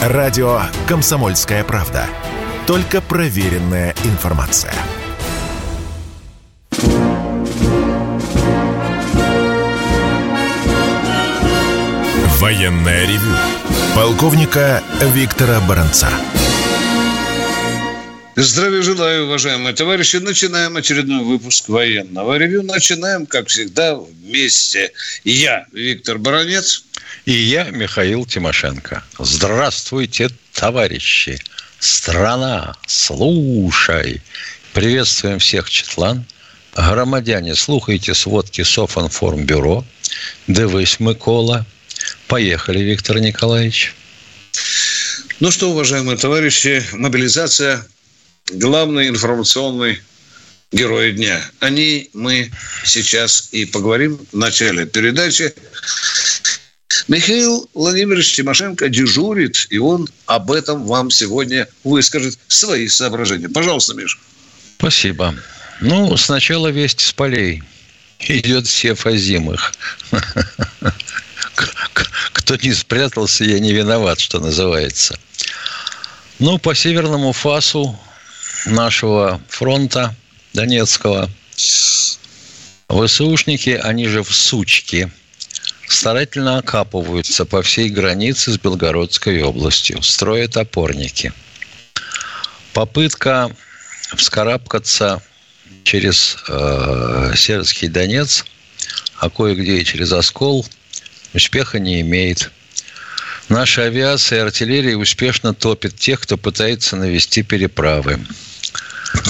Радио «Комсомольская правда». Только проверенная информация. Военная ревю. Полковника Виктора Баранца. Здравия желаю, уважаемые товарищи. Начинаем очередной выпуск военного ревю. Начинаем, как всегда, вместе. Я, Виктор Баранец. И я, Михаил Тимошенко. Здравствуйте, товарищи. Страна, слушай. Приветствуем всех Четлан. Громадяне, слухайте сводки Софинформбюро. Дивись, Микола. Поехали, Виктор Николаевич. Ну что, уважаемые товарищи, мобилизация – главный информационный герой дня. О ней мы сейчас и поговорим в начале передачи. Михаил Владимирович Тимошенко дежурит, и он об этом вам сегодня выскажет свои соображения. Пожалуйста, Миша. Спасибо. Ну, сначала весть с полей. Идет все фазимых. Кто не спрятался, я не виноват, что называется. Ну, по северному фасу нашего фронта Донецкого ВСУшники, они же в сучке, старательно окапываются по всей границе с Белгородской областью, строят опорники. Попытка вскарабкаться через э, Северский Донец, а кое-где и через Оскол, успеха не имеет. Наша авиация и артиллерия успешно топит тех, кто пытается навести переправы.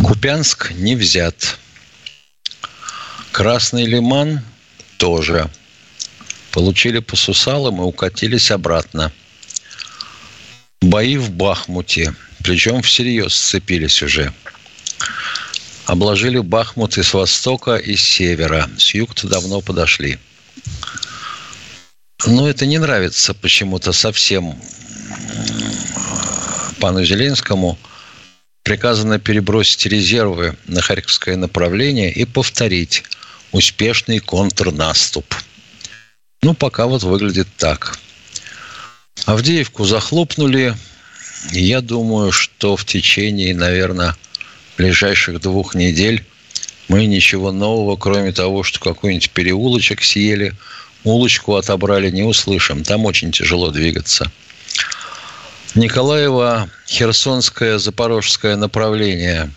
Купянск не взят. Красный Лиман тоже. Получили по сусалам и укатились обратно. Бои в Бахмуте. Причем всерьез сцепились уже. Обложили Бахмут и с востока, и с севера. С юга-то давно подошли. Но это не нравится почему-то совсем пану Зеленскому. Приказано перебросить резервы на Харьковское направление и повторить успешный контрнаступ. Ну, пока вот выглядит так. Авдеевку захлопнули. Я думаю, что в течение, наверное, ближайших двух недель мы ничего нового, кроме того, что какой-нибудь переулочек съели, улочку отобрали, не услышим. Там очень тяжело двигаться. Николаева, Херсонское, Запорожское направление.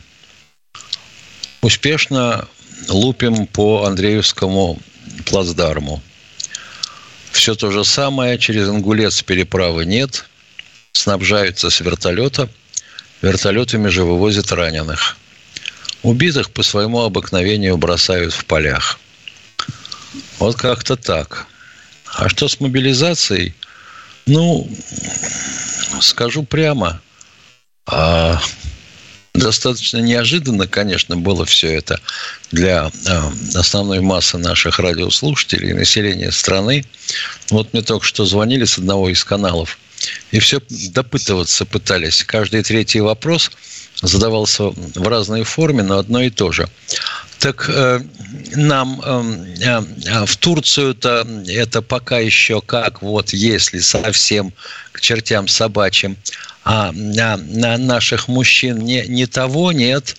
Успешно лупим по Андреевскому плацдарму. Все то же самое. Через Ингулец переправы нет. Снабжаются с вертолета. Вертолетами же вывозят раненых. Убитых по своему обыкновению бросают в полях. Вот как-то так. А что с мобилизацией? Ну, скажу прямо, а, достаточно неожиданно, конечно, было все это для а, основной массы наших радиослушателей и населения страны. Вот мне только что звонили с одного из каналов, и все допытываться пытались. Каждый третий вопрос задавался в разной форме, но одно и то же. Так э, нам э, э, в Турцию-то это пока еще как, вот если совсем к чертям собачьим, а на, на наших мужчин не, не того нет,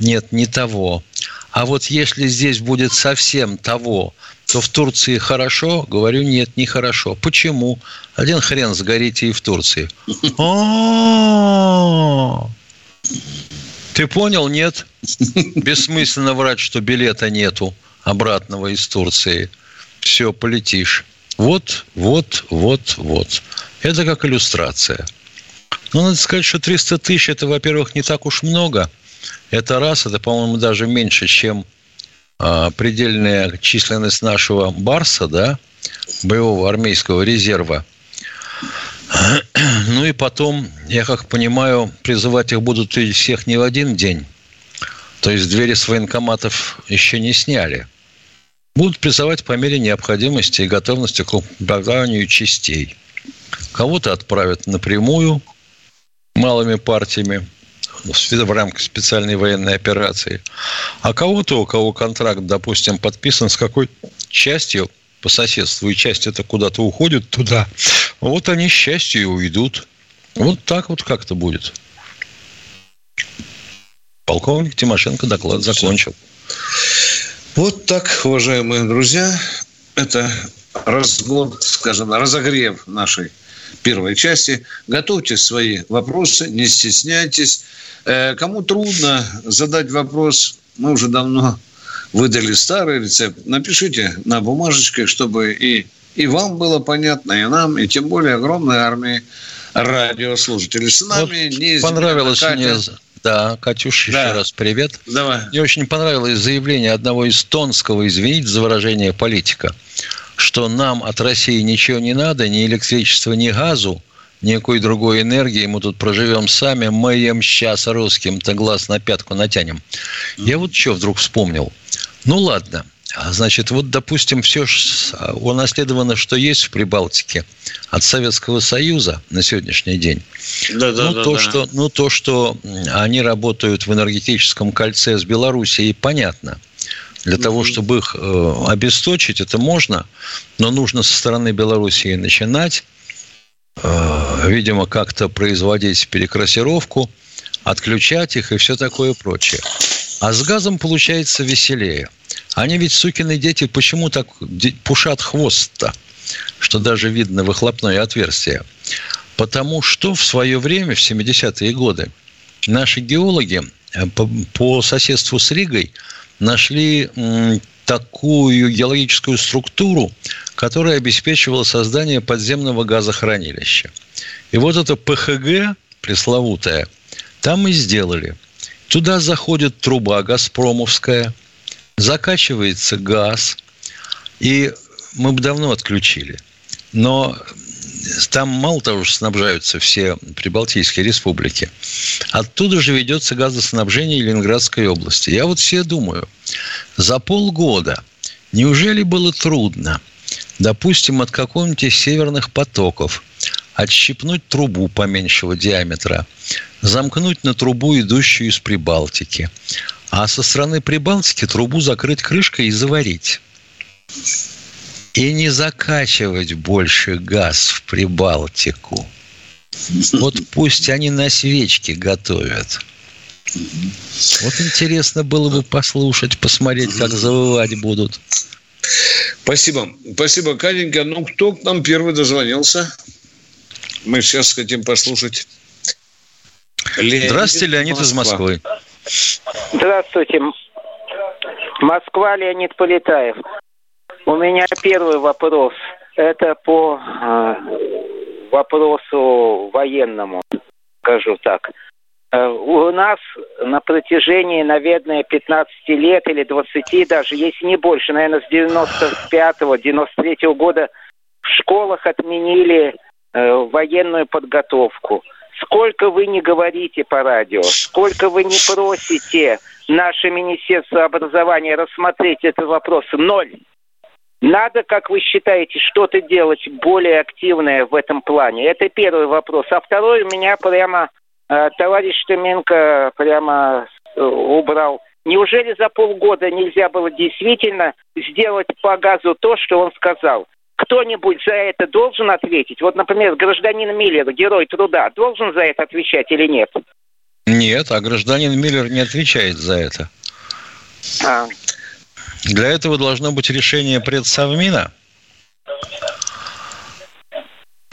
нет, не того. А вот если здесь будет совсем того, то в Турции хорошо, говорю, нет, не хорошо. Почему? Один хрен сгорите и в Турции. Ты понял, нет? Бессмысленно врать, что билета нету обратного из Турции. Все, полетишь. Вот, вот, вот, вот. Это как иллюстрация. Ну, надо сказать, что 300 тысяч – это, во-первых, не так уж много. Это раз, это, по-моему, даже меньше, чем а, предельная численность нашего Барса, да, боевого армейского резерва – ну и потом, я как понимаю, призывать их будут всех не в один день. То есть двери с военкоматов еще не сняли. Будут призывать по мере необходимости и готовности к упоминанию частей. Кого-то отправят напрямую малыми партиями в рамках специальной военной операции. А кого-то, у кого контракт, допустим, подписан с какой частью по соседству, и часть это куда-то уходит туда, вот они счастью и уйдут. Вот так вот как-то будет. Полковник Тимошенко доклад закончил. Вот так, уважаемые друзья, это разгон, скажем, разогрев нашей первой части. Готовьте свои вопросы, не стесняйтесь. Э, кому трудно задать вопрос, мы уже давно выдали старый рецепт. Напишите на бумажечке, чтобы и, и вам было понятно, и нам, и тем более огромной армии радиослушателей. С нами вот не понравилось Катя. мне да, Катюш, да. еще раз привет. Давай. Мне очень понравилось заявление одного эстонского, извините за выражение, политика, что нам от России ничего не надо, ни электричества, ни газу, никакой другой энергии, мы тут проживем сами, мы им сейчас русским-то глаз на пятку натянем. Я вот что вдруг вспомнил. Ну ладно, значит, вот, допустим, все унаследовано, что есть в Прибалтике от Советского Союза на сегодняшний день. Да, да, ну, да, то, да. Что, ну, то, что они работают в энергетическом кольце с Белоруссией, понятно. Для mm-hmm. того, чтобы их э, обесточить, это можно, но нужно со стороны Белоруссии начинать, э, видимо, как-то производить перекрасировку, отключать их и все такое прочее. А с газом получается веселее. Они ведь, сукины дети, почему так пушат хвост-то? Что даже видно выхлопное отверстие. Потому что в свое время, в 70-е годы, наши геологи э, по, соседству с Ригой нашли такую геологическую структуру, которая обеспечивала создание подземного газохранилища. И вот это ПХГ, пресловутое, там и сделали. Туда заходит труба газпромовская – закачивается газ, и мы бы давно отключили. Но там мало того, что снабжаются все прибалтийские республики, оттуда же ведется газоснабжение Ленинградской области. Я вот все думаю, за полгода неужели было трудно, допустим, от какого-нибудь северных потоков отщипнуть трубу поменьшего диаметра, замкнуть на трубу, идущую из Прибалтики, а со стороны Прибалтики трубу закрыть крышкой и заварить. И не закачивать больше газ в Прибалтику. Вот пусть они на свечке готовят. Вот интересно было бы послушать, посмотреть, как завывать будут. Спасибо. Спасибо, Катенька. Ну, кто к нам первый дозвонился? Мы сейчас хотим послушать. Леонид Здравствуйте, Леонид Москва. из Москвы. Здравствуйте. Москва, Леонид Полетаев. У меня первый вопрос. Это по э, вопросу военному, скажу так. Э, у нас на протяжении, наверное, 15 лет или 20 даже, если не больше, наверное, с 95-93 года в школах отменили э, военную подготовку – Сколько вы не говорите по радио, сколько вы не просите наше Министерство образования рассмотреть этот вопрос, ноль. Надо, как вы считаете, что-то делать более активное в этом плане? Это первый вопрос. А второй у меня прямо э, товарищ Томенко прямо э, убрал. Неужели за полгода нельзя было действительно сделать по газу то, что он сказал? Кто-нибудь за это должен ответить? Вот, например, гражданин Миллер, герой труда, должен за это отвечать или нет? Нет, а гражданин Миллер не отвечает за это. А. Для этого должно быть решение предсовмина.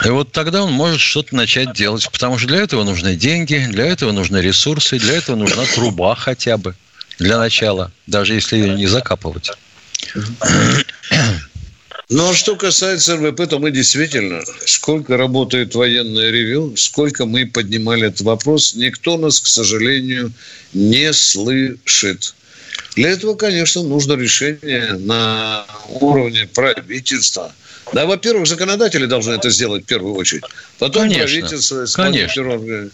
И вот тогда он может что-то начать делать, потому что для этого нужны деньги, для этого нужны ресурсы, для этого нужна труба хотя бы для начала, даже если ее не закапывать. Ну, а что касается РВП, то мы действительно, сколько работает военное ревю, сколько мы поднимали этот вопрос, никто нас, к сожалению, не слышит. Для этого, конечно, нужно решение на уровне правительства – да, во-первых, законодатели должны это сделать в первую очередь. Потом конечно, правительство конечно.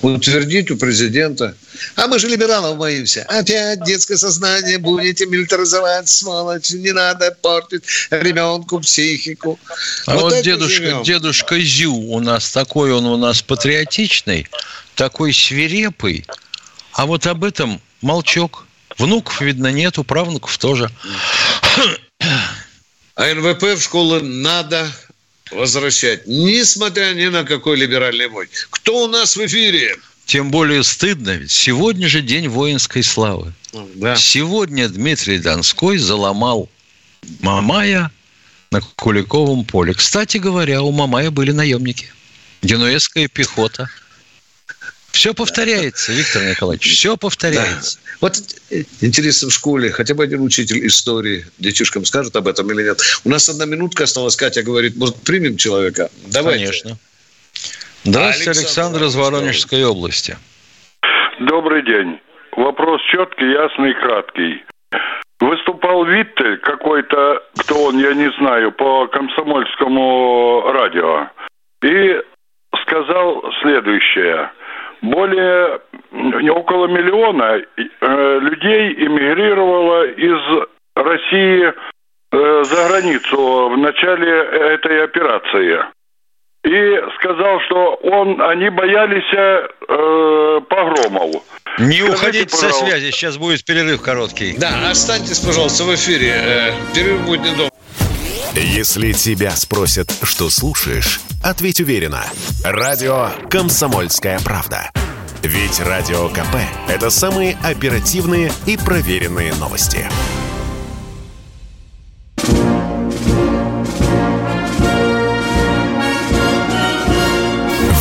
утвердить у президента. А мы же либералов боимся. Опять детское сознание будете милитаризовать, сволочь. Не надо портить ребенку психику. А вот, вот дедушка, дедушка Зю у нас такой, он у нас патриотичный, такой свирепый. А вот об этом молчок. Внуков, видно, нету, правнуков тоже. А НВП в школы надо возвращать, несмотря ни на какой либеральный бой. Кто у нас в эфире? Тем более стыдно, ведь сегодня же день воинской славы. Да. Сегодня Дмитрий Донской заломал Мамая на Куликовом поле. Кстати говоря, у Мамая были наемники. Генуэзская пехота. Все повторяется, Виктор Николаевич, все повторяется. Да. Вот э, интересно в школе, хотя бы один учитель истории детишкам скажет об этом или нет. У нас одна минутка осталась, Катя говорит, может, примем человека? Давайте. Конечно. Здравствуйте, Александр, Александр из Воронежской области. Добрый день. Вопрос четкий, ясный, краткий. Выступал Виттель какой-то, кто он, я не знаю, по комсомольскому радио. И сказал следующее. Более около миллиона э, людей эмигрировало из России э, за границу в начале этой операции. И сказал, что он, они боялись э, погромов. Не Скажите, уходите пожалуйста. со связи, сейчас будет перерыв короткий. Да, останьтесь, пожалуйста, в эфире. Э, перерыв будет недолго. Если тебя спросят, что слушаешь, ответь уверенно. Радио «Комсомольская правда». Ведь Радио КП – это самые оперативные и проверенные новости.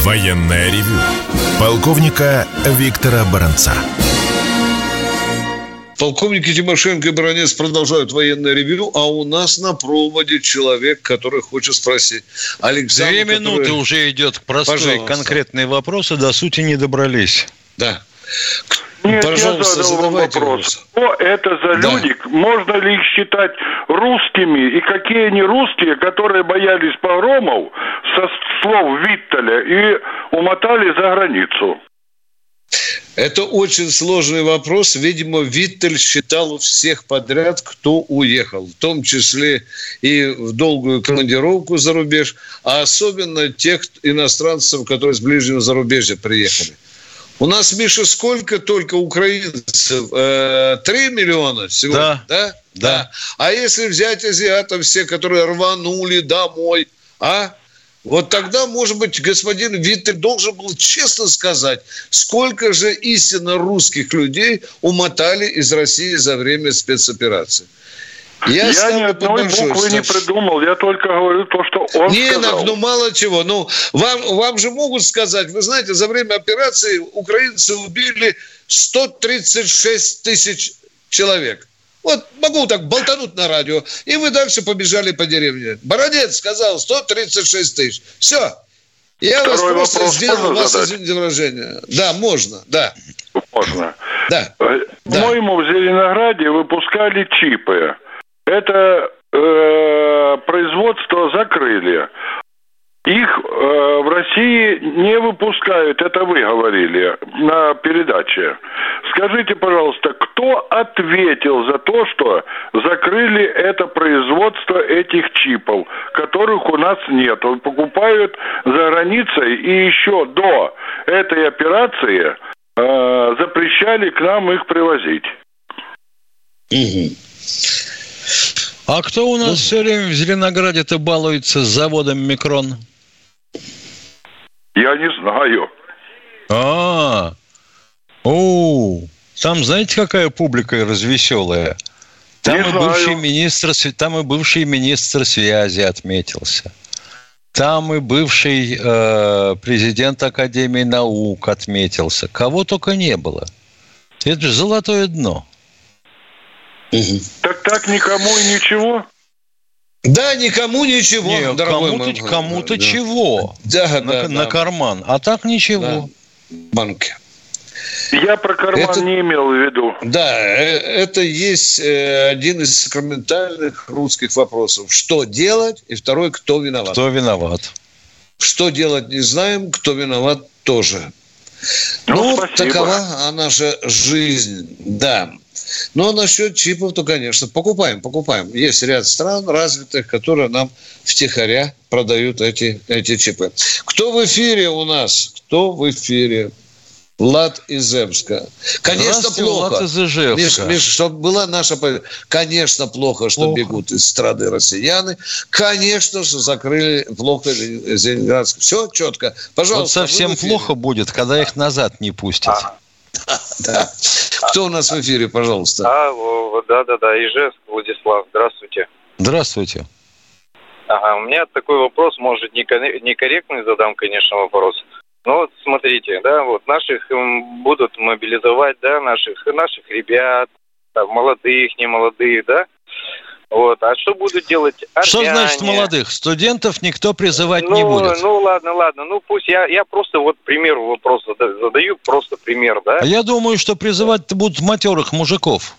Военная ревю. Полковника Виктора Баранца. Полковники Тимошенко и Баранец продолжают военное ревью, а у нас на проводе человек, который хочет спросить. Александр, Две минуты который... уже идет простой Пожалуйста. конкретные вопросы, до сути не добрались. Да. Нет, Пожалуйста, я задал вопрос. вопрос. Что это за да. люди? Можно ли их считать русскими? И какие они русские, которые боялись погромов со слов Виттеля и умотали за границу? Это очень сложный вопрос. Видимо, Виттель считал всех подряд, кто уехал, в том числе и в долгую командировку за рубеж, а особенно тех иностранцев, которые с ближнего зарубежья приехали. У нас, Миша, сколько только украинцев? Э, три миллиона сегодня, да? Да. да. А если взять азиатов, все, которые рванули домой, а? Вот тогда, может быть, господин Виттель должен был честно сказать, сколько же истинно русских людей умотали из России за время спецоперации. Я, я ни одной буквы не придумал, я только говорю то, что он не, сказал. ну мало чего. Ну, вам, вам же могут сказать, вы знаете, за время операции украинцы убили 136 тысяч человек. Вот могу так болтануть на радио, и вы дальше побежали по деревне. Бородец сказал 136 тысяч. Все. Я Второй вас просто сделал, вас, извините выражение. Да, можно, да. Можно. Да. По-моему, да. в Зеленограде выпускали чипы. Это э, производство закрыли. Их э, в России не выпускают, это вы говорили на передаче. Скажите, пожалуйста, кто ответил за то, что закрыли это производство этих чипов, которых у нас нет? Покупают за границей и еще до этой операции э, запрещали к нам их привозить. А кто у нас ну, все время в Зеленограде-то балуется с заводом «Микрон»? Я не знаю. А, о, там знаете, какая публика развеселая? Там не и знаю. бывший министр, там и бывший министр связи отметился. Там и бывший э, президент Академии наук отметился. Кого только не было. Это же золотое дно. Так так никому и ничего? Да, никому ничего, Не, кому-то, кому-то да. чего да, на, да, на да. карман, а так ничего. Да. Банки. Я про карман это, не имел в виду. Да, э, это есть э, один из сакраментальных русских вопросов. Что делать? И второй, кто виноват? Кто виноват? Что делать не знаем, кто виноват тоже. Ну, ну спасибо. такова наша жизнь, да. Но насчет чипов, то, конечно, покупаем, покупаем. Есть ряд стран развитых, которые нам втихаря продают эти, эти чипы. Кто в эфире у нас? Кто в эфире? Влад из Эмска. Конечно, плохо. Влад из Ижевска. Миш, Миш, чтобы была наша... Конечно, плохо, что плохо. бегут из страны россияне. Конечно, что закрыли плохо Зеленоградск. Все четко. Пожалуйста. Вот совсем плохо будет, когда их назад не пустят. А. Да. Кто у нас в эфире, пожалуйста? А, да-да-да, Ижевск, Владислав. Здравствуйте. Здравствуйте. Ага, у меня такой вопрос, может, некорректный задам, конечно, вопрос. Ну вот смотрите, да, вот наших будут мобилизовать, да, наших наших ребят, там, молодых, немолодых, да. Вот, а что будут делать армяне? Что значит молодых? Студентов никто призывать ну, не будет. Ну ладно, ладно, ну пусть я я просто вот пример вопрос задаю, просто пример, да. А я думаю, что призывать будут матерых мужиков.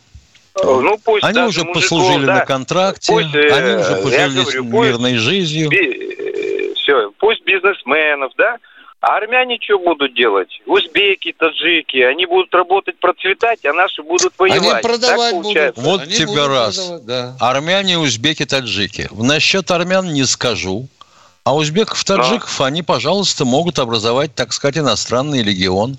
Ну, пусть они уже мужиков, послужили да, на контракте, пусть, э, они уже пожили говорю, мирной жизнью. Би, э, все, пусть бизнесменов, да, а армяне что будут делать? Узбеки, таджики, они будут работать, процветать, а наши будут воевать. Они продавать будут. Вот они тебе будут раз. Продавать, да. Армяне, узбеки, таджики. Насчет армян не скажу. А узбеков, таджиков, Но. они, пожалуйста, могут образовать, так сказать, иностранный легион.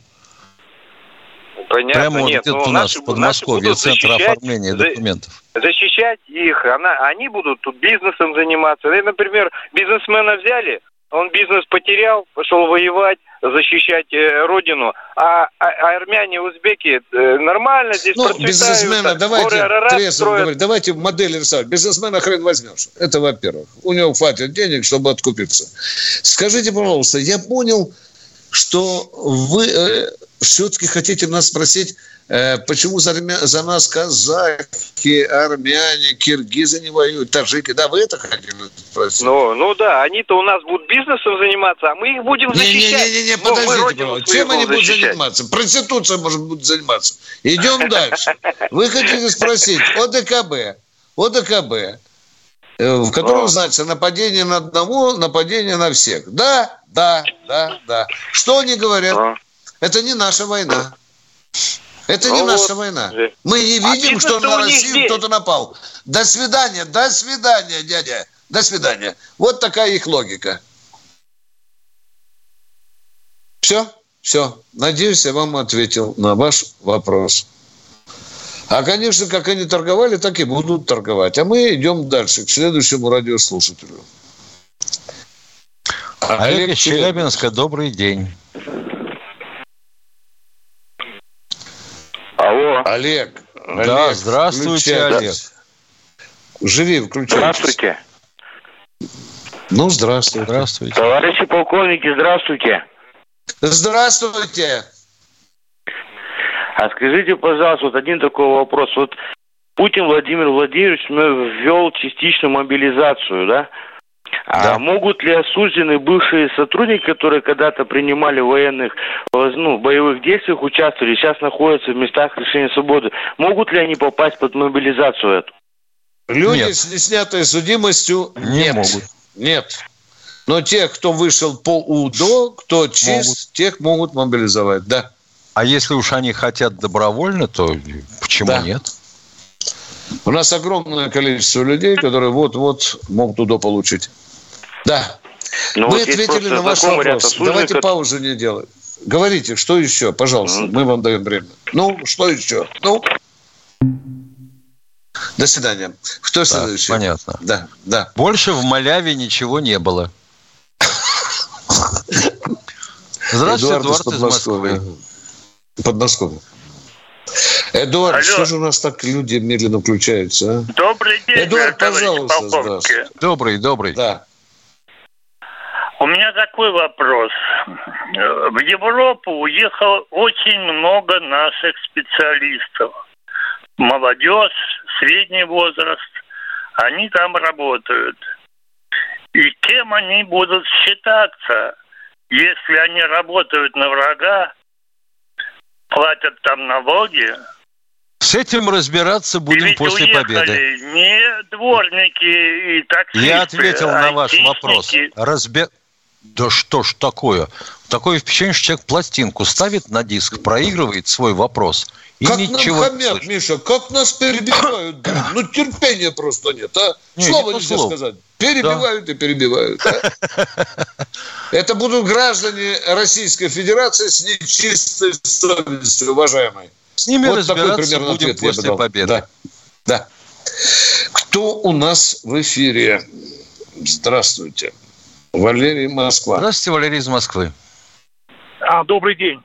Понятно, Прямо нет, вот у нас в Подмосковье центр оформления документов. Защищать их, она, они будут тут бизнесом заниматься. Например, бизнесмена взяли, он бизнес потерял, пошел воевать, защищать э, родину, а, а, а армяне, узбеки э, нормально здесь ну, процветают. бизнесмена, давайте трезво говорить, давайте модели рисовать. Бизнесмена хрен возьмешь. Это во-первых. У него хватит денег, чтобы откупиться. Скажите, пожалуйста, я понял, что вы э, все-таки хотите нас спросить, почему за, за нас казахи, армяне, киргизы не воюют, таджики? Да, вы это хотели спросить? Ну, ну да, они-то у нас будут бизнесом заниматься, а мы их будем защищать. Не-не-не, ну, подождите, ну, чем они будут заниматься? Проституция, может, будут заниматься. Идем дальше. Вы хотите спросить о ДКБ, о ДКБ, э, в котором значится нападение на одного, нападение на всех. Да, да, да, да. Что они говорят? Это не наша война. Это ну не вот. наша война. Мы не а видим, а что на Россию кто-то напал. До свидания, до свидания, дядя. До свидания. Вот такая их логика. Все? Все. Надеюсь, я вам ответил на ваш вопрос. А, конечно, как они торговали, так и будут торговать. А мы идем дальше, к следующему радиослушателю. Олег, Олег Челябинска, добрый день. Алло. Олег. Да, Олег, здравствуйте, включай. Олег. Живи, включай. Здравствуйте. Ну, здравствуйте. Здравствуйте. Товарищи полковники, здравствуйте. Здравствуйте. А скажите, пожалуйста, вот один такой вопрос. Вот Путин Владимир Владимирович ввел частичную мобилизацию, да? А могут ли осужденные бывшие сотрудники, которые когда-то принимали военных, ну, боевых действиях, участвовали, сейчас находятся в местах лишения свободы, могут ли они попасть под мобилизацию эту? Люди нет. с неснятной судимостью не нет. могут. Нет. Но тех, кто вышел по УДО, кто чист, могут. тех могут мобилизовать, да. А если уж они хотят добровольно, то почему да. нет? У нас огромное количество людей, которые вот-вот могут УДО получить. Да. Но ну, Мы вот ответили на ваш вопрос. Давайте как... паузу не делать. Говорите, что еще, пожалуйста. Mm-hmm. Мы вам даем время. Ну, что еще? Ну. До свидания. Кто следующий? Понятно. Да, да. Больше в Маляве ничего не было. Здравствуйте, Эдуард, Эдуард из Москвы. Подмосковье. Эдуард, Алло. что же у нас так люди медленно включаются? А? Добрый день, Эдуард, пожалуйста. Добрый, добрый. Да. У меня такой вопрос. В Европу уехало очень много наших специалистов. Молодежь, средний возраст, они там работают. И кем они будут считаться, если они работают на врага, платят там налоги? С этим разбираться будем после победы. Не дворники и таксисты, Я ответил на ваш вопрос. Разбе... Да что ж такое? Такое впечатление, что человек пластинку ставит на диск, проигрывает свой вопрос. И как ничего нам хамят, Миша, как нас перебивают. Ну, терпения просто нет, а? Не, Слово нельзя слов. сказать. Перебивают да. и перебивают. А? Это будут граждане Российской Федерации с нечистой совестью, уважаемые. С ними вот разбираться такой будем после победы. Да. да. Кто у нас в эфире? Здравствуйте. Валерий Москва. Здравствуйте, Валерий из Москвы. А, добрый день.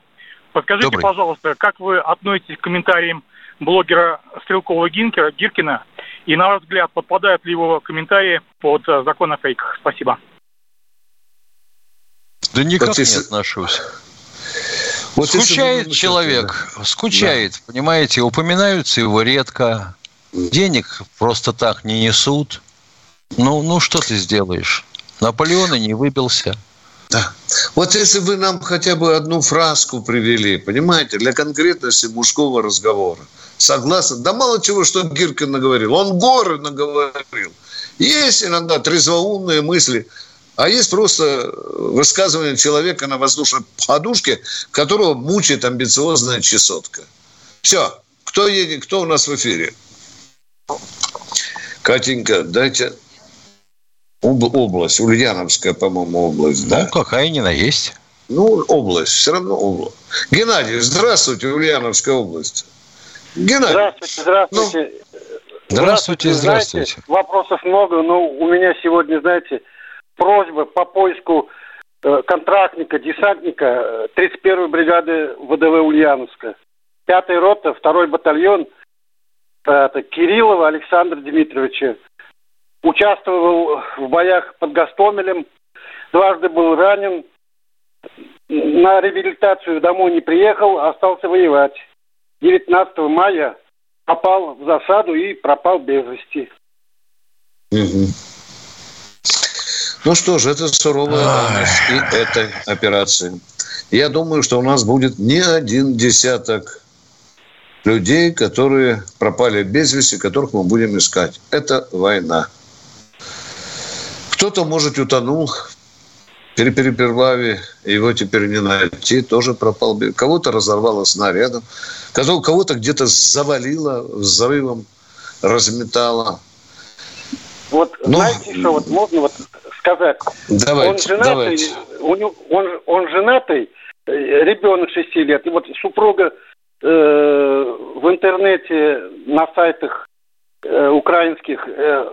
Подскажите, добрый. пожалуйста, как вы относитесь к комментариям блогера Стрелкова Гинкера, Гиркина? И, на ваш взгляд, подпадают ли его комментарии под э, закон о фейках? Спасибо. Да никак вот если... не отношусь. Вот скучает человек, да. скучает, да. понимаете, упоминаются его редко, денег просто так не несут. Ну, ну что ты сделаешь? Наполеон и не выбился. Да. Вот если вы нам хотя бы одну фразку привели, понимаете, для конкретности мужского разговора. Согласен? Да мало чего, что Гиркин наговорил. Он горы наговорил. Есть иногда трезвоумные мысли, а есть просто высказывание человека на воздушной подушке, которого мучает амбициозная чесотка. Все. Кто едет, кто у нас в эфире? Катенька, дайте область, Ульяновская, по-моему, область, ну, да? Ну, какая ни на есть. Ну, область, все равно область. Геннадий, здравствуйте, Ульяновская область. Геннадий. Здравствуйте, здравствуйте. Ну, здравствуйте, здравствуйте. Знаете, вопросов много, но у меня сегодня, знаете, просьба по поиску э, контрактника, десантника 31-й э, бригады ВДВ Ульяновска. Пятая рота, второй батальон, э, это Кириллова Александра Дмитриевича участвовал в боях под Гастомелем, дважды был ранен, на реабилитацию домой не приехал, остался воевать. 19 мая попал в засаду и пропал без вести. Угу. Ну что ж, это суровая данность и этой операции. Я думаю, что у нас будет не один десяток людей, которые пропали без вести, которых мы будем искать. Это война. Кто-то, может, утонул при переплаве, его теперь не найти, тоже пропал. Кого-то разорвало снарядом, кого-то где-то завалило взрывом, разметало. Вот ну, знаете, что вот можно вот сказать? Давайте, он женатый, давайте. Он, он, он женатый, э, ребенок 6 лет, и вот супруга э, в интернете на сайтах э, украинских э,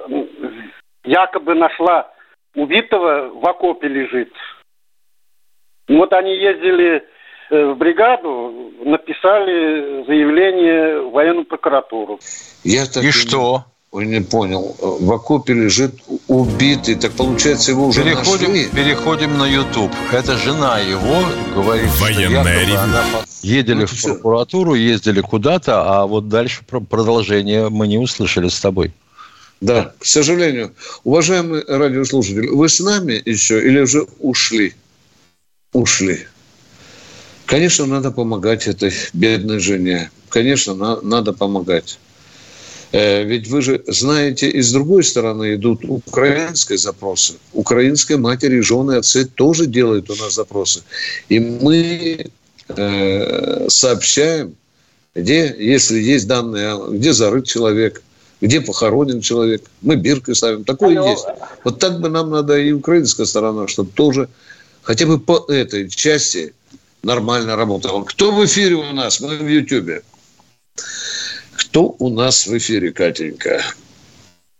якобы нашла убитого в окопе лежит. Вот они ездили э, в бригаду, написали заявление в военную прокуратуру. Я так и, и что? Ой, не понял. В окопе лежит убитый. Так получается, его уже переходим, нашли? Переходим на YouTube. Это жена его говорит, Военная что она... Ездили ну, в прокуратуру, ездили куда-то, а вот дальше продолжение мы не услышали с тобой. Да, к сожалению. Уважаемый радиослушатель, вы с нами еще или уже ушли? Ушли. Конечно, надо помогать этой бедной жене. Конечно, на, надо помогать. Э, ведь вы же знаете, и с другой стороны идут украинские запросы. Украинские матери, жены, отцы тоже делают у нас запросы. И мы э, сообщаем, где, если есть данные, где зарыт человек – где похоронен человек. Мы биркой ставим. Такое Алло. есть. Вот так бы нам надо и украинская сторона, чтобы тоже хотя бы по этой части нормально работала. Кто в эфире у нас? Мы в Ютьюбе. Кто у нас в эфире, Катенька?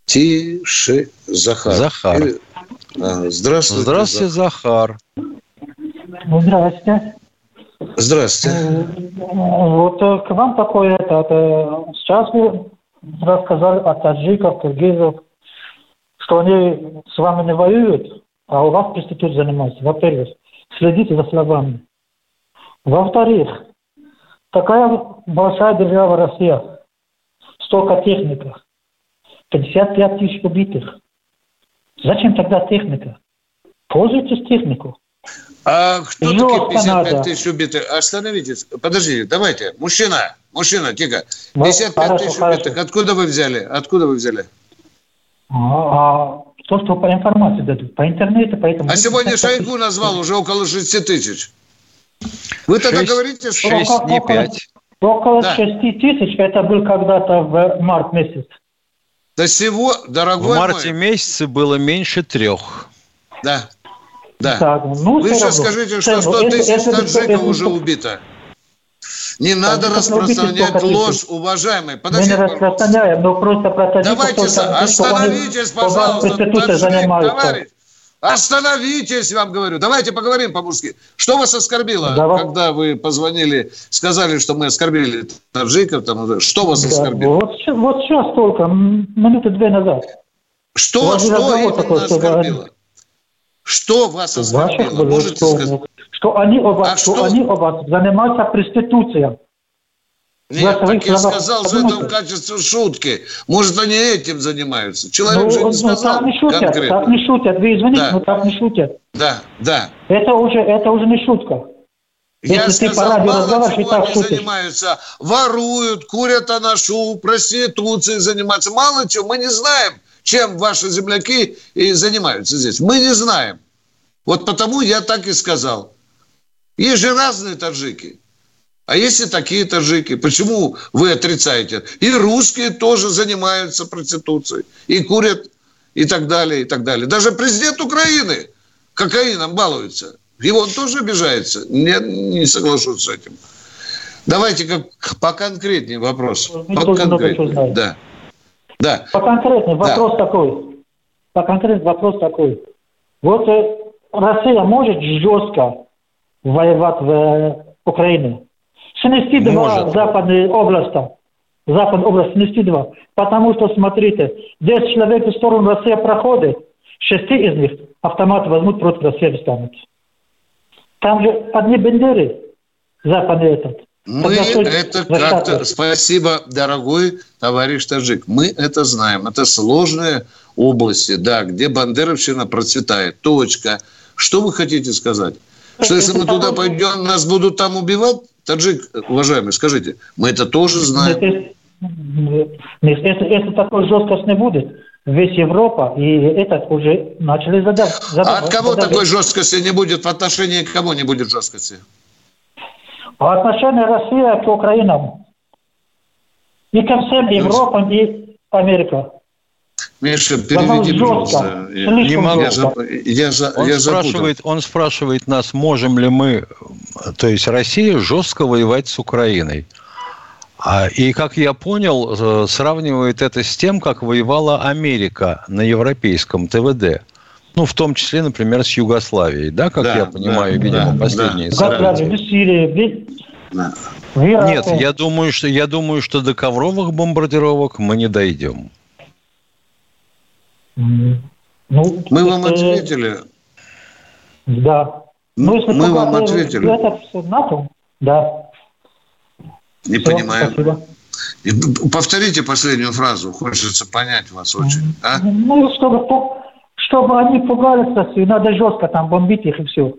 Тише Захар. Захар. Или... А, здравствуйте. Здравствуйте, Захар. Здравствуйте. Здравствуйте. Э, вот э, к вам такое, это, это сейчас вы рассказали о таджиках, киргизов, что они с вами не воюют, а у вас проститут занимаются. Во-первых, следите за словами. Во-вторых, такая большая держава Россия, столько техников, 55 тысяч убитых. Зачем тогда техника? Пользуйтесь технику. А кто Жестко такие 55 надо. тысяч убитых? Остановитесь. Подождите, давайте. Мужчина, мужчина, тихо. 55 ну, хорошо, тысяч хорошо. убитых. Откуда вы взяли? Откуда вы взяли? А, а То, что по информации дадут, по интернету, поэтому... А сегодня Шойгу назвал уже около 6 тысяч. Вы тогда говорите, что... 6, не 5. Около, около да. 6 тысяч, это был когда-то в март месяц. До всего, дорогой В марте мой... месяце было меньше трех. Да. Да. Ну, Вы сейчас скажите, что 100 тысяч таджиков уже убито. Не надо распространять ложь, уважаемые. Подождите, Мы не распространяем, но просто про Давайте, остановитесь, пожалуйста, таджик, товарищ. Остановитесь, вам говорю. Давайте поговорим по-мужски. Что вас оскорбило, Давай. когда вы позвонили, сказали, что мы оскорбили таджиков? Там, что вас да, оскорбило? Вот, вот сейчас только, минуты две назад. Что, что именно оскорбило? Что вас оскорбило? Можете что, сказать? Что они у вас, а что, что они у вас занимаются проституцией. Нет, так я сказал это в качестве шутки. Может, они этим занимаются. Человек ну, же не ну, сказал так не шутят, конкретно. Так не шутят, вы извините, да. но так не шутят. Да, да. Это уже, это уже не шутка. Я Если сказал, ты мало чего они шутишь. занимаются. Воруют, курят анашу, проституцией занимаются. Мало чего, мы не знаем, чем ваши земляки и занимаются здесь. Мы не знаем. Вот потому я так и сказал. Есть же разные таджики. А есть и такие таджики. Почему вы отрицаете? И русские тоже занимаются проституцией. И курят, и так далее, и так далее. Даже президент Украины кокаином балуется. Его он тоже обижается. Не, не соглашусь с этим. Давайте как поконкретнее вопрос. Поконкретнее. Да. Да. Поконкретнее вопрос да. такой. Поконкретнее вопрос такой. Вот э, Россия может жестко воевать в э, Украине? снести два западные области. Западная область снести два. Потому что, смотрите, 10 человек в сторону России проходит, шести из них автомат возьмут против России встанут. Там же одни бендеры, западный этот. Мы это как-то... Спасибо, дорогой товарищ Таджик. Мы это знаем. Это сложные области, да, где бандеровщина процветает. Точка. Что вы хотите сказать? Что если мы туда пойдем, нас будут там убивать? Таджик, уважаемый, скажите, мы это тоже знаем? Если, если такой жесткость не будет, весь Европа и этот уже начали задавать. А от кого задавать. такой жесткости не будет? В отношении к кому не будет жесткости? По отношению России к Украинам. И ко всем Европам, и Америка. Миша, переведи, пожалуйста. Не могу. Я, я, я, он, я спрашивает, он спрашивает нас, можем ли мы, то есть Россия, жестко воевать с Украиной. А, и, как я понял, э, сравнивает это с тем, как воевала Америка на европейском ТВД. Ну, в том числе, например, с Югославией, да, как да, я понимаю, да, видимо, да, последние да. события. Да. Нет, я думаю, что я думаю, что до ковровых бомбардировок мы не дойдем. Ну, мы вам ответили. Да. Ну, если мы вам ответили. Это все НАТО, да. Не все, понимаю. Спасибо. Повторите последнюю фразу, хочется понять вас очень. А? Ну, чтобы, чтобы они пугались Россию, надо жестко там бомбить их и все.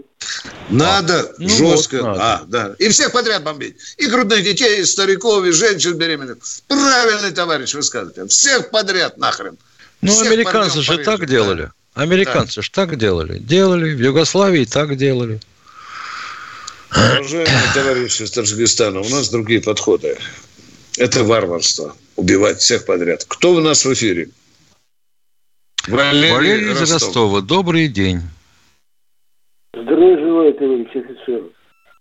Надо а, ну жестко. Вот, надо. А, да. И всех подряд бомбить. И грудных детей, и стариков, и женщин беременных. Правильный товарищ вы скажете. Всех подряд нахрен. Ну, Всех американцы же так да. делали. Американцы да. же так делали. Делали. В Югославии так делали. Уважаемые товарищи из Таджикистана, у нас другие подходы. Это варварство. Убивать всех подряд. Кто у нас в эфире? Валерий, Валерий из Ростова. Добрый день. Здравия желаю, товарищ офицер.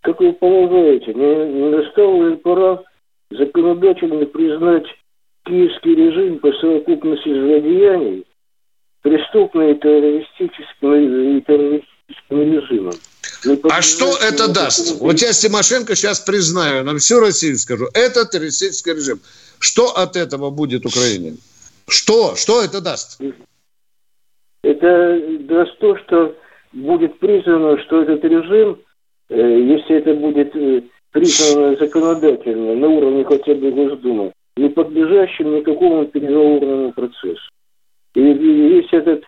Как вы полагаете, не, не настало ли пора законодательно признать киевский режим по совокупности злодеяний преступный террористическим и террористическим режимом. А что это даст? Вот я с Тимошенко сейчас признаю, на всю Россию скажу, это террористический режим. Что от этого будет Украине? Что? Что это даст? Это даст то, что будет признано, что этот режим, э, если это будет э, признано законодательно на уровне хотя бы Госдумы, не подлежащим никакому переговорному процессу. И весь этот,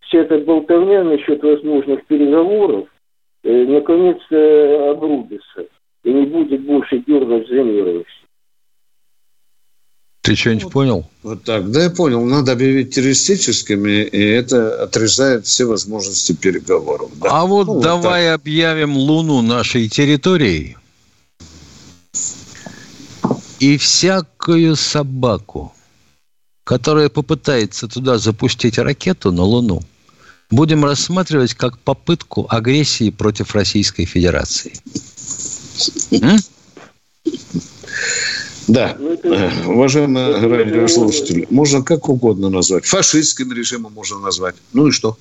вся эта болтовня насчет возможных переговоров э, наконец-то обрубится и не будет больше дергать за нервы. Ты что-нибудь вот, понял? Вот так. Да, я понял. Надо объявить террористическими, и это отрезает все возможности переговоров. Да. А вот ну, давай вот объявим Луну нашей территорией. И всякую собаку, которая попытается туда запустить ракету на Луну, будем рассматривать как попытку агрессии против Российской Федерации. Да, уважаемые радиослушатели, можно как угодно назвать. Фашистским режимом можно назвать. Ну и что?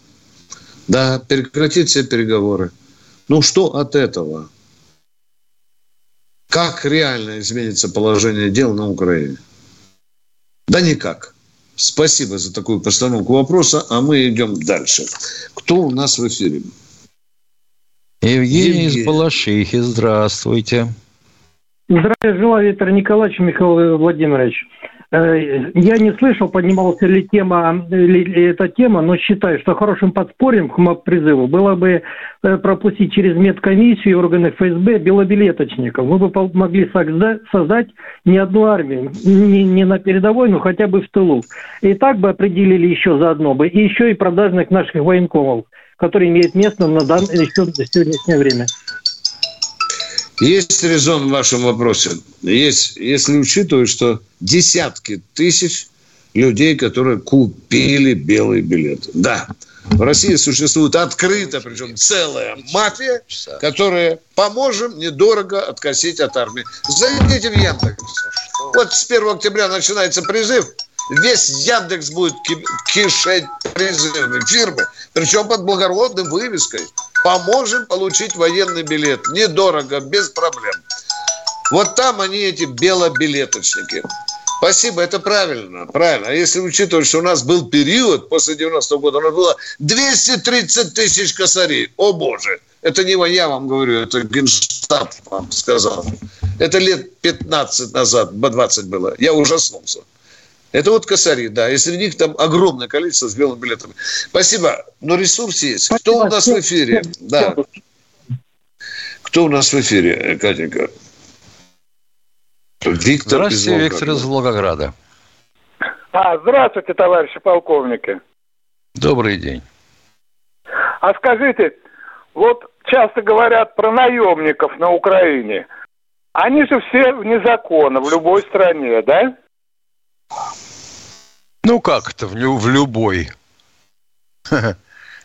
Да, прекратить все переговоры. Ну что от этого? Как реально изменится положение дел на Украине? Да никак. Спасибо за такую постановку вопроса, а мы идем дальше. Кто у нас в эфире? Евгений, Евгений. из Балашихи. Здравствуйте. Здравия желаю, Виктор Николаевич, Михаил Владимирович. Э, я не слышал, поднималась ли тема, ли эта тема, но считаю, что хорошим подспорьем к призыву было бы э, пропустить через медкомиссию и органы ФСБ белобилеточников. Мы бы могли создать не одну армию, не, не на передовой, но хотя бы в тылу. И так бы определили еще заодно бы, и еще и продажных наших военкомов, которые имеют место на данное еще сегодняшнее время. Есть резон в вашем вопросе. Есть, если учитывать, что десятки тысяч людей, которые купили белый билет. Да, в России существует открыто, причем целая мафия, которая поможем недорого откосить от армии. Зайдите в Яндекс. Вот с 1 октября начинается призыв. Весь Яндекс будет кишеть призывами фирмы, причем под благородной вывеской – Поможем получить военный билет. Недорого, без проблем. Вот там они, эти белобилеточники. Спасибо, это правильно, правильно. А если учитывать, что у нас был период после 90-го года, у нас было 230 тысяч косарей. О боже, это не я вам говорю, это Генштаб вам сказал. Это лет 15 назад, 20 было. Я ужаснулся. Это вот косари, да. И среди них там огромное количество с белыми билетами. Спасибо. Но ресурс есть. Спасибо. Кто у нас в эфире? Да. Кто у нас в эфире, Катенька? Виктор Здравствуйте, Виктор из Волгограда. А, здравствуйте, товарищи полковники. Добрый день. А скажите, вот часто говорят про наемников на Украине. Они же все вне закона в любой стране, да? Ну как это в, в любой?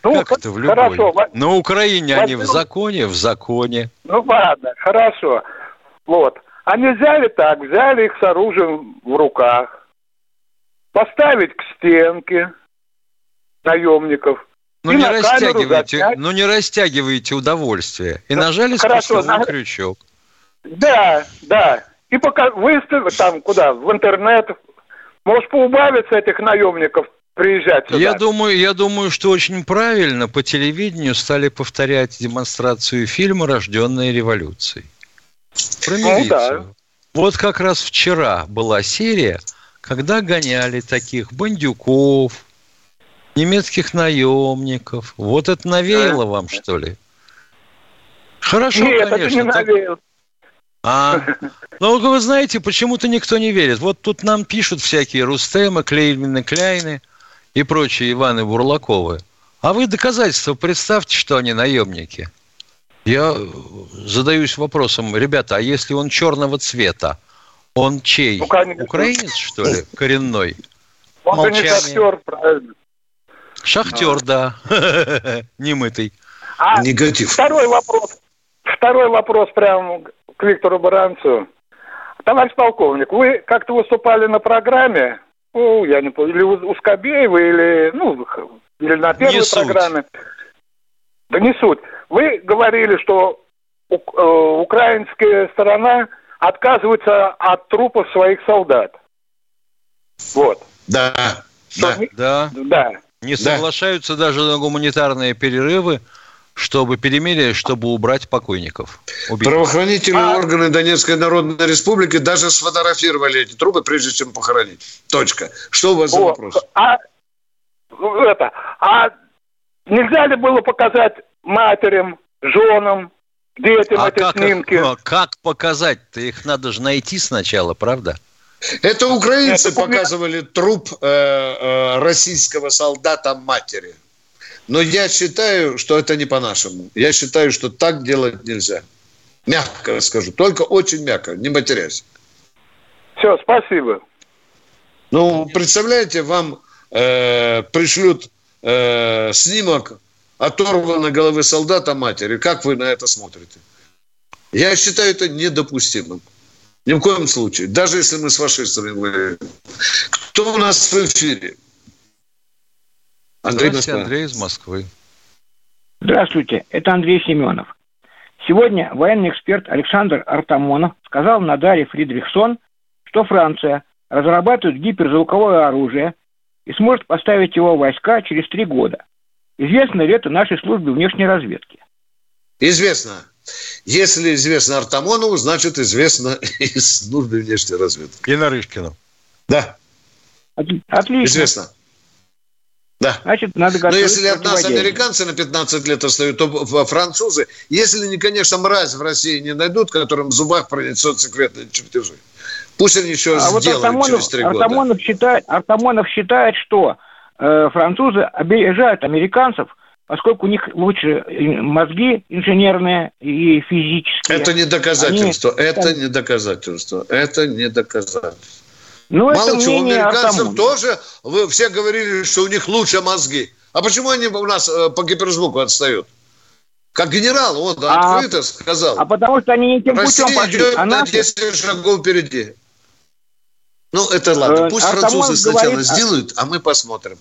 Ну, как это в любой? Хорошо. На Украине они в законе, в законе. Ну ладно, хорошо. Вот. Они взяли так, взяли их с оружием в руках, поставить к стенке наемников. Ну не, растягивайте, ну не растягивайте удовольствие. И нажали Хорошо, спусковой на... крючок. Да, да. И пока выставить там куда? В интернет, может, поубавиться этих наемников приезжать сюда? Я думаю, я думаю, что очень правильно по телевидению стали повторять демонстрацию фильма «Рожденная революцией». Про милицию. Ну, да. Вот как раз вчера была серия, когда гоняли таких бандюков, немецких наемников. Вот это навеяло да. вам, что ли? Хорошо, Нет, конечно. это не навеяло. А, ну, вы знаете, почему-то никто не верит. Вот тут нам пишут всякие Рустемы, Клеймины, Кляйны и прочие Иваны Бурлаковы. А вы доказательства представьте, что они наемники. Я задаюсь вопросом, ребята, а если он черного цвета, он чей? Ну, Украинец, что ли, коренной? Он Молчание. не шахтер, правильно. Шахтер, да. Немытый. А Негатив. Второй вопрос. Второй вопрос прям к Виктору Баранцу. Товарищ полковник, вы как-то выступали на программе, ну, я не помню, или у Скобеева, или, ну, или на первой не программе. Суть. Да не суть. Вы говорили, что э, украинская сторона отказывается от трупов своих солдат. Вот. Да. да. Не, да. Да. Не соглашаются да. даже на гуманитарные перерывы чтобы перемирие, чтобы убрать покойников. Убить. Правоохранительные а... органы Донецкой Народной Республики даже сфотографировали эти трубы, прежде чем похоронить. Точка. Что у вас О, за вопрос? А, это, а нельзя ли было показать матерям, женам, детям а эти как снимки? Их, как показать-то? Их надо же найти сначала, правда? Это украинцы Это показывали труп э, э, российского солдата матери. Но я считаю, что это не по-нашему. Я считаю, что так делать нельзя. Мягко скажу, только очень мягко, не матерясь. Все, спасибо. Ну, представляете, вам э, пришлют э, снимок оторванной головы солдата матери. Как вы на это смотрите? Я считаю это недопустимым. Ни в коем случае. Даже если мы с фашистами говорим. Кто у нас в эфире? Андрей, Здравствуйте, Андрей из Москвы. Здравствуйте, это Андрей Семенов. Сегодня военный эксперт Александр Артамонов сказал на Даре Фридрихсон, что Франция разрабатывает гиперзвуковое оружие и сможет поставить его в войска через три года. Известно ли это нашей службе внешней разведки? Известно. Если известно Артамонову, значит известно и службе внешней разведки. И Нарышкину. Да. Отлично. Известно. Да. Значит, надо Но если от нас американцы на 15 лет остают, то французы, если они, конечно, мразь в России не найдут, которым в зубах пронесет секретные чертежи. Пусть они еще а сделают вот Артамонов, через три года. Артамонов считает, Артамонов считает, что э, французы обижают американцев, поскольку у них лучше мозги инженерные и физические. Это не доказательство. Они... Это не доказательство. Это не доказательство. Ну, Мало чего, у американцев тоже, вы все говорили, что у них лучше мозги. А почему они у нас э, по гиперзвуку отстают? Как генерал, он а, открыто сказал. А потому что они не тем Россия путем пошли. идет а на 10 шагов впереди. Ну, это ладно. Э, Пусть Артамонов французы сначала говорит, сделают, а мы посмотрим.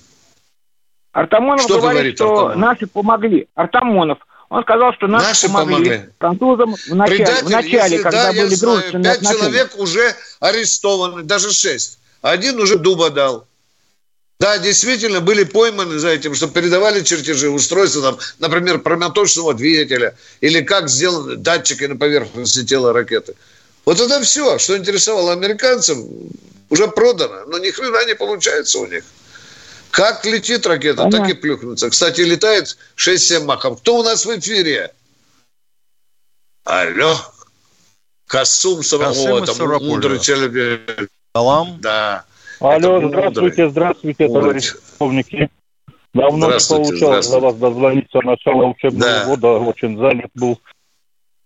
Артамонов что говорит, говорит что Артамонов? наши помогли. Артамонов. Он сказал, что наши, наши помогли, помогли французам в начале, Предатель, в начале если, когда да, были дружественные Пять отношения. человек уже арестованы, даже шесть. Один уже дуба дал. Да, действительно, были пойманы за этим, что передавали чертежи устройства, там, например, промяточного двигателя, или как сделаны датчики на поверхности тела ракеты. Вот это все, что интересовало американцев, уже продано, но ни хрена не получается у них. Как летит ракета, Понятно. так и плюхнется. Кстати, летает 6-7 махов. Кто у нас в эфире? Алло. Касум Самого, это мудрый человек. Салам. Да. Алло, здравствуйте, здравствуйте, товарищи полковники. Давно не получалось до вас дозвониться. Начало учебного да. года очень занят был.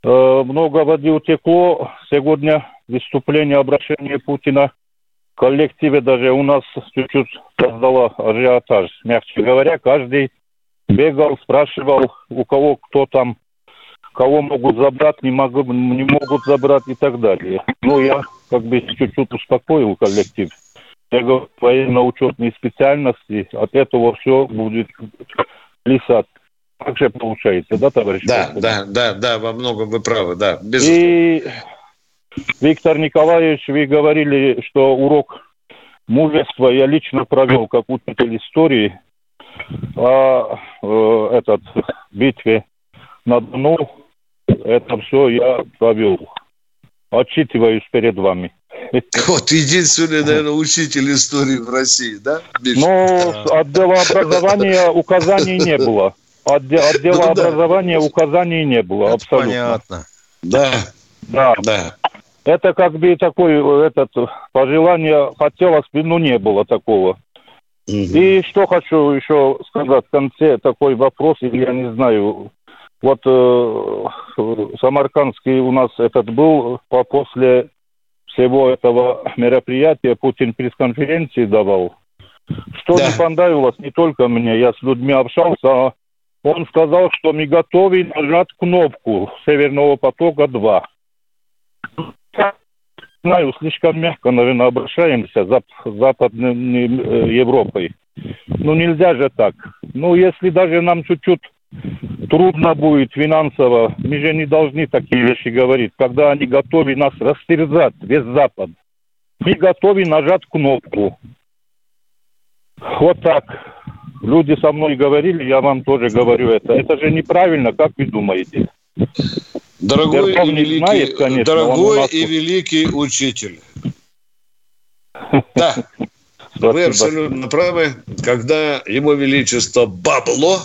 Э, много воды утекло. Сегодня выступление, обращение Путина коллективе даже у нас чуть-чуть создало ажиотаж. Мягче говоря, каждый бегал, спрашивал, у кого кто там, кого могут забрать, не, могу, не могут забрать и так далее. Ну, я как бы чуть-чуть успокоил коллектив военно-учетные специальности, от этого все будет плясать. Так же получается, да, товарищ? Да, да, да, да, во многом вы правы, да. Безусловно. И, Виктор Николаевич, вы говорили, что урок мужества я лично провел как учитель истории, а э, этот битве на Дону, это все я провел. Отчитываюсь перед вами. Вот единственный, наверное, учитель истории в России, да? Ну, отдела образования указаний не было. Отдел, отдела ну, образования указаний не было, абсолютно. Понятно. Да. Да. Да. Это как бы такой, этот, пожелание хотелось бы, но не было такого. Угу. И что хочу еще сказать в конце, такой вопрос, или я не знаю, вот э, Самаркандский у нас этот был после всего этого мероприятия Путин пресс-конференции давал. Что да. не понравилось не только мне, я с людьми общался, а он сказал, что мы готовы нажать кнопку Северного потока-2. Знаю, слишком мягко, наверное, обращаемся за Западной э, Европой. Ну, нельзя же так. Ну, если даже нам чуть-чуть трудно будет финансово. Мы же не должны такие вещи говорить. Когда они готовы нас растерзать, весь Запад, мы готовы нажать кнопку. Вот так. Люди со мной говорили, я вам тоже говорю это. Это же неправильно, как вы думаете? Дорогой и великий, знает, конечно, дорогой и великий учитель. Да, вы абсолютно правы. Когда Его Величество бабло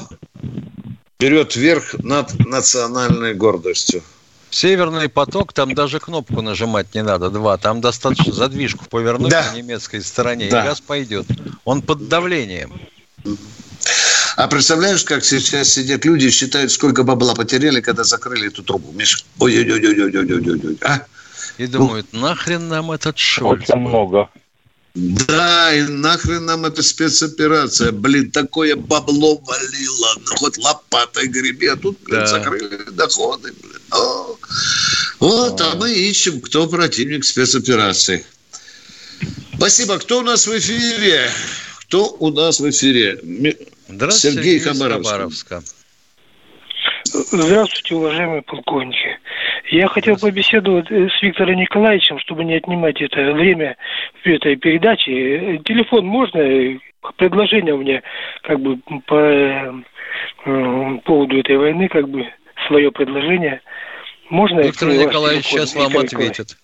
берет верх над национальной гордостью. Северный поток, там даже кнопку нажимать не надо, два. Там достаточно задвижку повернуть да. на немецкой стороне, да. и газ пойдет. Он под давлением. А представляешь, как сейчас сидят люди и считают, сколько бабла потеряли, когда закрыли эту трубу, Миша? Ой-ой-ой-ой-ой-ой-ой-ой. А? И думают, ну, нахрен нам этот Шольц? Очень много. Да, и нахрен нам эта спецоперация. Блин, такое бабло валило. Ну, хоть лопатой греби, а тут, блин, да. закрыли доходы. Блин. О. Вот, а мы ищем, кто противник спецоперации. Спасибо. Кто у нас в эфире? Кто у нас в эфире? Здравствуйте, Сергей Хабаровска. Здравствуйте, уважаемые полковники. Я хотел побеседовать э, с Виктором Николаевичем, чтобы не отнимать это время в этой передаче. Телефон можно? Предложение у меня как бы по э, поводу этой войны, как бы свое предложение. Можно? Виктор Николаевич сейчас вам Виктор ответит.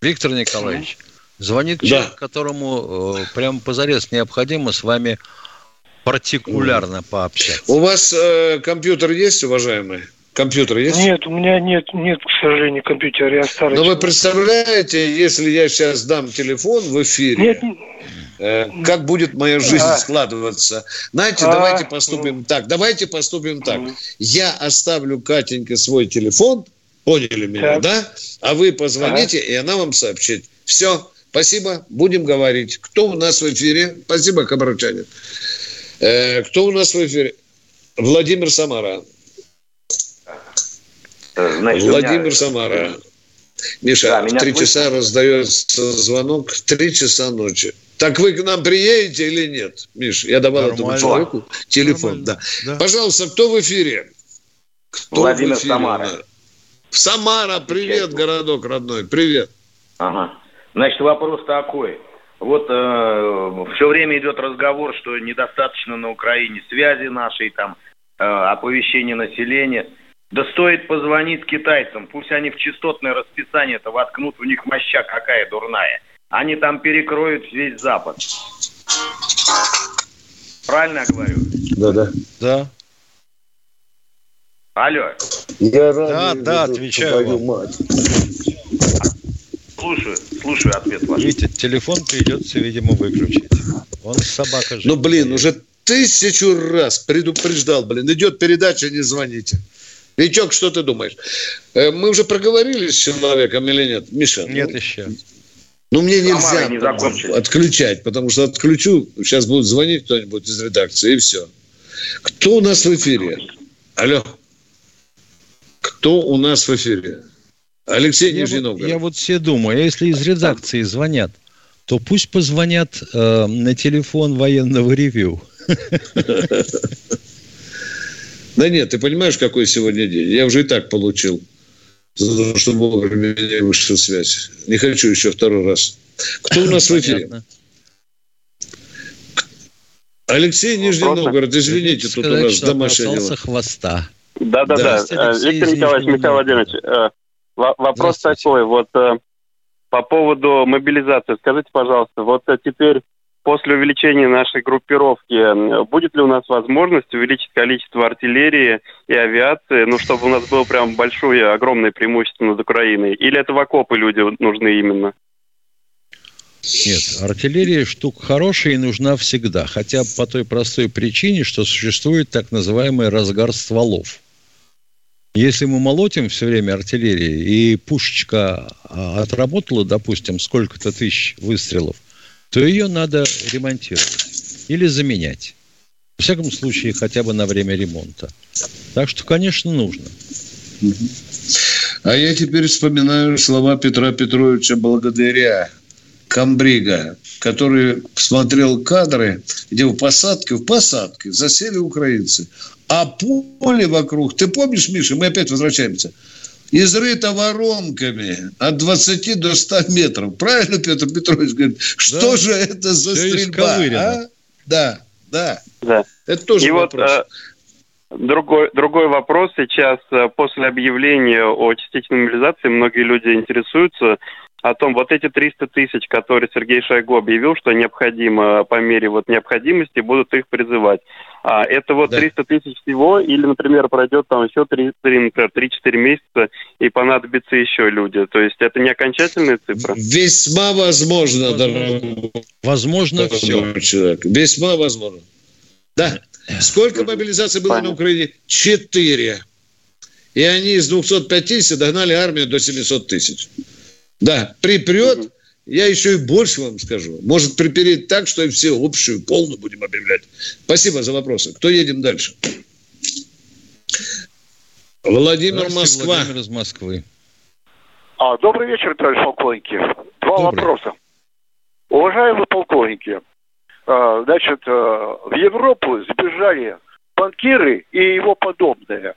Виктор Николаевич, звонит да. человек, которому э, прямо позарез необходимо с вами партикулярно пообщаться. У вас э, компьютер есть, уважаемый? Компьютер есть? Нет, у меня нет, нет, к сожалению, компьютера. Я старый. Но вы представляете, если я сейчас дам телефон в эфире, нет, э, как будет моя жизнь а. складываться? Знаете, а. давайте поступим так. Давайте поступим так. Я оставлю Катеньке свой телефон, поняли меня, так. да? А вы позвоните, а. и она вам сообщит. Все, спасибо, будем говорить. Кто у нас в эфире? Спасибо, Кабарчанин. Э, кто у нас в эфире? Владимир Самара. Значит, Владимир меня... Самара. Миша, да, в три часа раздается звонок, в три часа ночи. Так вы к нам приедете или нет, Миш? Я давал Нормально. этому человеку телефон. Да. Да. Пожалуйста, кто в эфире? Кто Владимир в эфире? Самара. Самара, привет, городок родной, привет. Ага. Значит, вопрос такой. Вот э, все время идет разговор, что недостаточно на Украине связи нашей, там, э, оповещения населения. Да стоит позвонить китайцам, пусть они в частотное расписание это воткнут, у них моща какая дурная. Они там перекроют весь Запад. Правильно я говорю? Да, да. Да. Алло. Я рад. Да, да, отвечаю вам. Мать. Слушаю, слушаю ответ ваш. Видите, телефон придется, видимо, выключить. Он собака же. Ну, блин, уже тысячу раз предупреждал, блин, идет передача, не звоните. Витек, что ты думаешь? Э, мы уже проговорили с человеком или нет? Миша? Нет ну, еще. Ну, мне нельзя не отключать, потому что отключу, сейчас будет звонить кто-нибудь из редакции, и все. Кто у нас в эфире? Алло. Кто у нас в эфире? Алексей я Нижний Вот, я вот все думаю, а если из редакции звонят, то пусть позвонят э, на телефон военного ревю. Да нет, ты понимаешь, какой сегодня день? Я уже и так получил. За то, что вовремя меня вышла связь. Не хочу еще второй раз. Кто у нас в эфире? Алексей Нижний Новгород, извините, тут у нас домашний хвоста. Да-да-да. Виктор Николаевич, Михаил Владимирович, э, вопрос такой. Вот э, по поводу мобилизации. Скажите, пожалуйста, вот э, теперь после увеличения нашей группировки будет ли у нас возможность увеличить количество артиллерии и авиации, ну, чтобы у нас было прям большое, огромное преимущество над Украиной? Или это в окопы люди нужны именно? Нет, артиллерия штука хорошая и нужна всегда. Хотя по той простой причине, что существует так называемый разгар стволов. Если мы молотим все время артиллерии, и пушечка а, отработала, допустим, сколько-то тысяч выстрелов – то ее надо ремонтировать или заменять. В всяком случае, хотя бы на время ремонта. Так что, конечно, нужно. А я теперь вспоминаю слова Петра Петровича Благодаря, Камбрига, который смотрел кадры, где в посадке, в посадке засели украинцы. А поле вокруг, ты помнишь, Миша, мы опять возвращаемся – изрыто воронками от 20 до 100 метров. Правильно Петр Петрович говорит? Что да. же это за Все стрельба? А? Да, да. да. Это тоже И вопрос. Вот, Другой, другой вопрос сейчас. Э, после объявления о частичной мобилизации многие люди интересуются, о том, вот эти 300 тысяч, которые Сергей Шойгу объявил, что необходимо по мере вот необходимости будут их призывать. А это вот да. 300 тысяч всего, или, например, пройдет там еще 3, 3, например, 3-4 месяца, и понадобятся еще люди. То есть это не окончательная цифра? Весьма возможно, дорогой. Возможно все. Человек. Весьма возможно. Да. Сколько мобилизаций было Понятно. на Украине? Четыре. И они из 250 догнали армию до 700 тысяч. Да, припрет, угу. я еще и больше вам скажу. Может припереть так, что и все общую, полную будем объявлять. Спасибо за вопросы. Кто едем дальше? Владимир Москва. Владимир из Москвы. А, добрый вечер, товарищ полковники. Два добрый. вопроса. Уважаемые полковники, а, значит, а, в Европу сбежали банкиры и его подобные.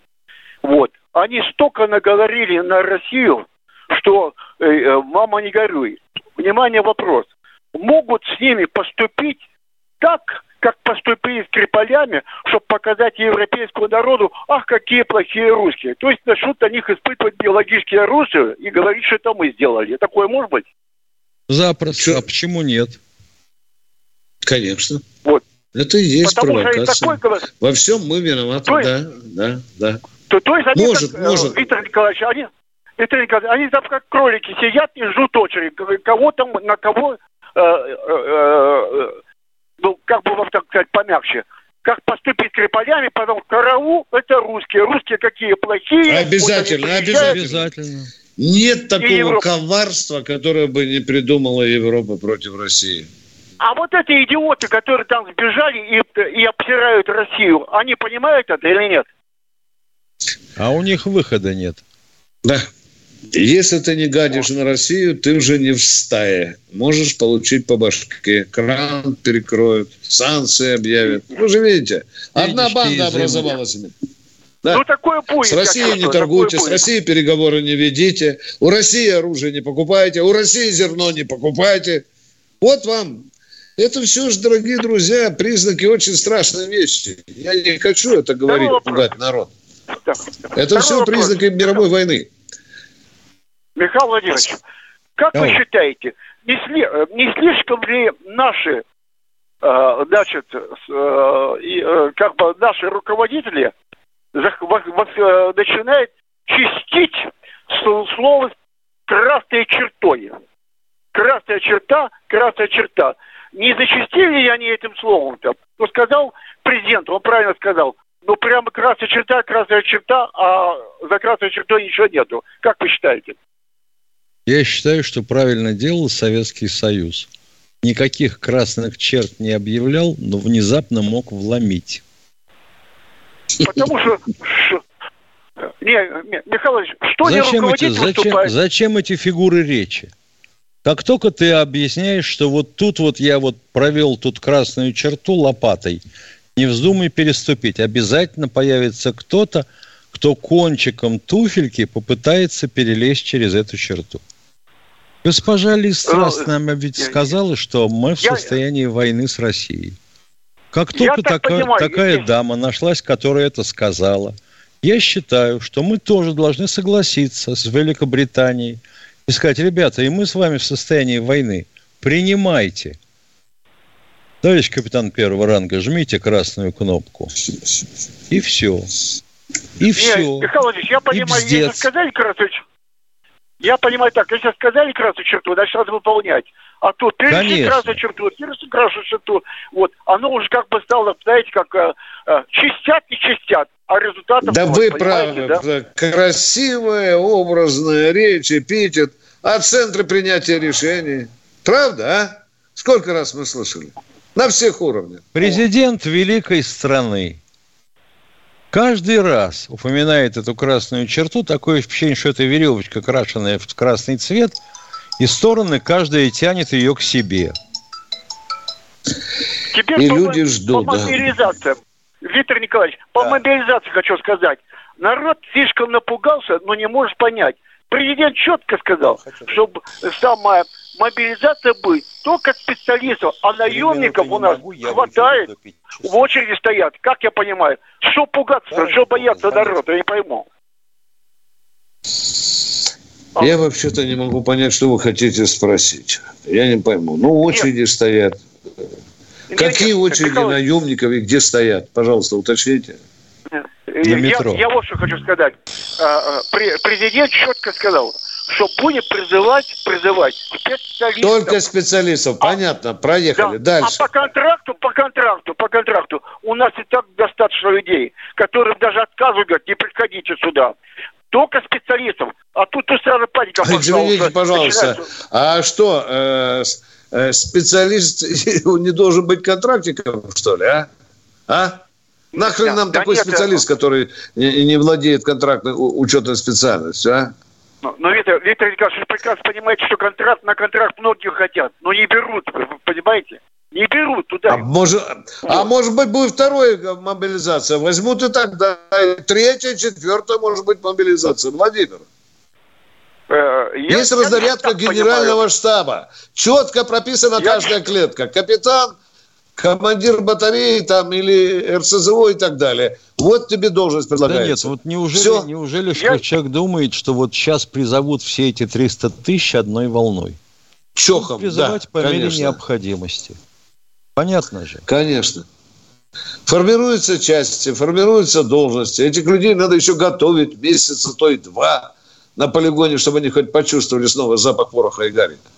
Вот. Они столько наговорили на Россию, что э, э, мама не горюй. Внимание, вопрос. Могут с ними поступить так, как поступили с Криполями, чтобы показать европейскому народу, ах, какие плохие русские. То есть начнут на них испытывать биологические оружие и говорить, что это мы сделали. Такое может быть? Запросто. Что? А почему нет? Конечно. Вот. Это и есть Потому провокация. Такой... Во всем мы виноваты, то есть, да, да, да. То, то есть они может, так, э, может. Виктор Николаевич, они, Николаевич, они там как кролики сидят и ждут очередь. Кого там, на кого, э, э, э, ну, как бы вам так сказать, помягче как поступить с Криполями, потом караул, это русские. Русские какие плохие. Обязательно, вот обязательно. Нет такого коварства, которое бы не придумала Европа против России. А вот эти идиоты, которые там сбежали и, и обсирают Россию, они понимают это или нет? А у них выхода нет. Да. Если ты не гадишь на Россию, ты уже не в стае. Можешь получить по башке. Кран перекроют, санкции объявят. Вы же видите, одна банда образовалась. Да. Ну, такое будет. С Россией не торгуйте, с Россией переговоры не ведите, у России оружие не покупайте, у России зерно не покупайте. Вот вам. Это все же, дорогие друзья, признаки очень страшной вещи. Я не хочу это говорить, пугать народ. Это все признаки мировой войны. Михаил Владимирович, как вы считаете, не, сли, не слишком ли наши, э, значит, э, э, как бы наши руководители начинают чистить слово красной чертой? Красная черта, красная черта. Не зачистили ли они этим словом-то? Ну, сказал президент, он правильно сказал, ну, прямо красная черта, красная черта, а за красной чертой ничего нету. Как вы считаете? Я считаю, что правильно делал Советский Союз. Никаких красных черт не объявлял, но внезапно мог вломить. Потому что... Не, Михаил что зачем эти, зачем, зачем эти фигуры речи? Как только ты объясняешь, что вот тут вот я вот провел тут красную черту лопатой, не вздумай переступить. Обязательно появится кто-то, кто кончиком туфельки попытается перелезть через эту черту. Госпожа Листрас ну, нам ведь сказала, что мы в состоянии войны с Россией. Как только так такая, понимаю, такая я... дама нашлась, которая это сказала, я считаю, что мы тоже должны согласиться с Великобританией и сказать, ребята, и мы с вами в состоянии войны. Принимайте. Товарищ капитан первого ранга, жмите красную кнопку. И все. И все. Михаил Владимирович, я понимаю, если сказали красную я понимаю так, если сказали красную черту, значит, надо выполнять. А тут перешли красную черту, перешли красную черту. Вот, оно уже как бы стало, знаете, как э, э, чистят и чистят, а результатов... Да вы правы, да? красивая, образная речь, эпитет, а центры принятия решений. Правда, а? Сколько раз мы слышали? На всех уровнях. Президент великой страны каждый раз упоминает эту красную черту, такое впечатление, что это веревочка, крашенная в красный цвет, и стороны каждая тянет ее к себе. Теперь и по, люди ждут, по мобилизации. Да. Виктор Николаевич, по да. мобилизации хочу сказать. Народ слишком напугался, но не может понять. Президент четко сказал, чтобы самая мобилизация только специалистов, а наемников у нас могу, хватает, в очереди стоят. Как я понимаю? Что пугаться, да, что бояться народ, я не пойму. Я вообще-то не могу понять, что вы хотите спросить. Я не пойму. Ну, очереди Нет. стоят. Какие Нет, очереди Михаил... наемников и где стоят? Пожалуйста, уточните. Я, метро. я, я вот что хочу сказать. А, а, президент четко сказал, что будем призывать, призывать специалистов. Только специалистов, а, понятно, проехали. Да. Дальше. А по контракту, по контракту, по контракту у нас и так достаточно людей, которым даже отказывают, говорят, не приходите сюда. Только специалистов. А тут то сразу паника пошла. Извините, пожалуйста, начинается... а что, э, э, специалист не должен быть контрактиком, что ли, а? А? Нахрен да, нам да такой нет, специалист, который не, не владеет контрактной учетной специальностью, а? Но, но Виктор, Виктор Николаевич, вы прекрасно понимаете, что контракт на контракт многие хотят, но не берут, понимаете? Не берут туда. А может, а может быть, будет вторая мобилизация. Возьмут и тогда. Третья, четвертая, может быть, мобилизация. Владимир. Э, я, Есть разрядка генерального понимаю. штаба. Четко прописана я... каждая клетка. Капитан, командир батареи там или РСЗО и так далее. Вот тебе должность предлагается. Да нет, вот неужели, Все? неужели Я... человек думает, что вот сейчас призовут все эти 300 тысяч одной волной? Чохом, призывать да, по мере конечно. необходимости. Понятно же. Конечно. Формируются части, формируются должности. Этих людей надо еще готовить месяца, то и два на полигоне, чтобы они хоть почувствовали снова запах пороха и гарика.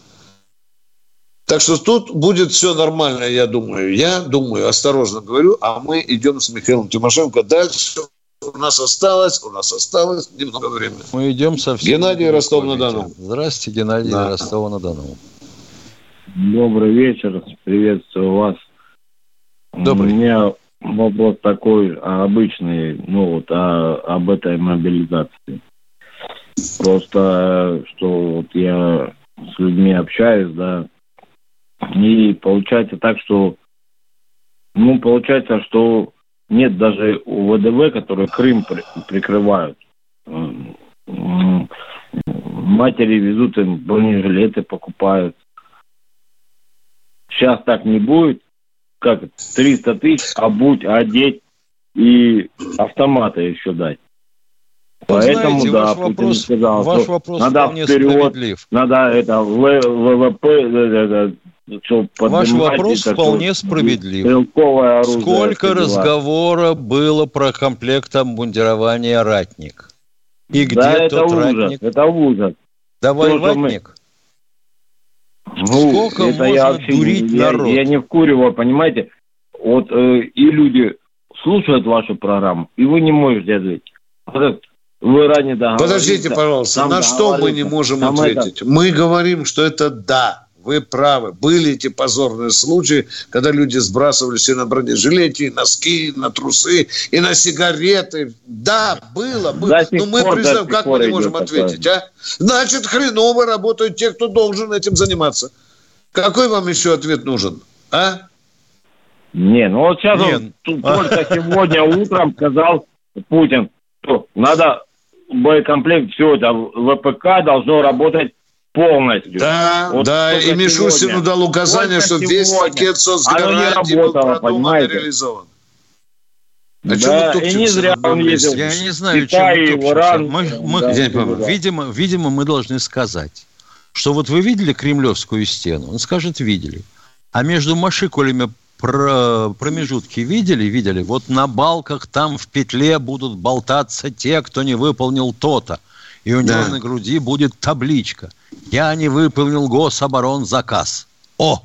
Так что тут будет все нормально, я думаю. Я думаю, осторожно говорю, а мы идем с Михаилом Тимошенко дальше. У нас осталось, у нас осталось немного времени. Мы идем со всеми. Геннадий Ростов-на-Дону. Здравствуйте, Геннадий да. Ростова-на-Дону. Добрый вечер, приветствую вас. Добрый. У меня вопрос такой обычный, ну вот о, об этой мобилизации. Просто, что вот я с людьми общаюсь, да, и получается так, что, ну, получается, что нет даже у ВДВ, которые Крым при, прикрывают. Матери везут им бронежилеты, покупают. Сейчас так не будет. Как 300 тысяч обуть, одеть и автоматы еще дать. Вы Поэтому, знаете, да, ваш Путин вопрос, сказал, ваш вопрос надо вперед, справедлив. надо это ВВП, Ваш вопрос вполне справедлив. Сколько разговора было про комплект обмундирования «Ратник»? И где да, тот это ратник? это ужас. Давай Тоже ватник. Мы... Ну, Сколько это можно я вообще, дурить я, народ? Я не вкуриваю, понимаете? Вот э, и люди слушают вашу программу, и вы не можете ответить. Вот вы ранее Подождите, пожалуйста, на что мы не можем ответить? Это... Мы говорим, что это да вы правы. Были эти позорные случаи, когда люди сбрасывались и на бронежилеты, и носки, и на трусы, и на сигареты. Да, было, было. Но мы признаем, как мы не можем ответить, а? Значит, хреново работают те, кто должен этим заниматься. Какой вам еще ответ нужен, а? Не, ну вот сейчас Нет. он только сегодня утром сказал Путин, что надо боекомплект, все это ВПК должно работать полностью. Да, вот да, и Мишустину дал указание, что весь пакет соцгарантий был продуман и реализован. А да, и не зря он ездил. Я не знаю, Китай, чем Иран. Мы, мы, да, да. Видимо, видимо, мы должны сказать, что вот вы видели Кремлевскую стену? Он скажет, видели. А между машикулями промежутки видели? Видели. Вот на балках там в петле будут болтаться те, кто не выполнил то-то. И у него да. на груди будет табличка – я не выполнил гособоронзаказ. О!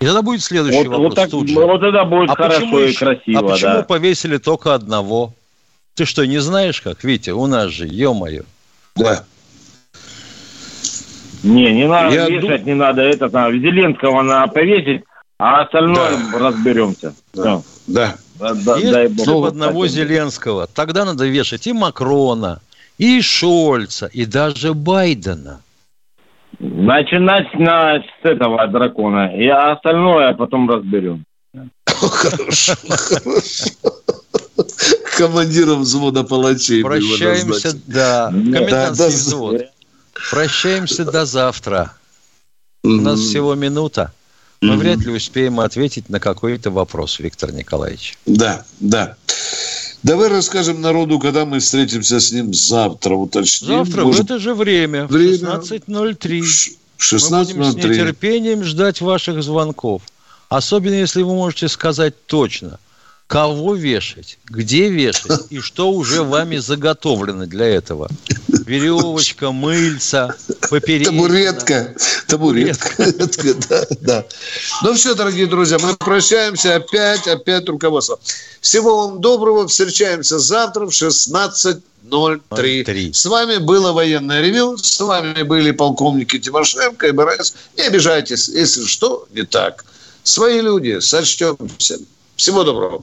И тогда будет следующий вот, вопрос вот так, тут же. Вот это будет а хорошо и красиво, А почему да. повесили только одного? Ты что, не знаешь как? Витя, у нас же, ё-моё. Да. Не, не надо Я вешать, дум... не надо это, там, Зеленского надо повесить, а остальное да. разберемся. Да. да. да. Бог, одного кстати. Зеленского. Тогда надо вешать и Макрона, и Шольца, и даже Байдена. Начинать на, с этого дракона, и остальное потом разберем. Хорошо, хорошо. Командиром взвода палачей. Прощаемся, да, комендантский взвод. Прощаемся до завтра. У нас всего минута. Мы вряд ли успеем ответить на какой-то вопрос, Виктор Николаевич. Да, да. Давай расскажем народу, когда мы встретимся с ним завтра, уточним. Завтра Может... в это же время, время... 16.03. 16.03. Мы будем с нетерпением ждать ваших звонков. Особенно, если вы можете сказать точно – кого вешать, где вешать и что уже вами заготовлено для этого. Веревочка, мыльца, поперечина. Табуретка. Табуретка. да, да. Ну все, дорогие друзья, мы прощаемся опять, опять руководство. Всего вам доброго. Встречаемся завтра в 16.03. С вами было военное ревю. С вами были полковники Тимошенко и БРС. Не обижайтесь, если что не так. Свои люди, сочтемся. Всего доброго.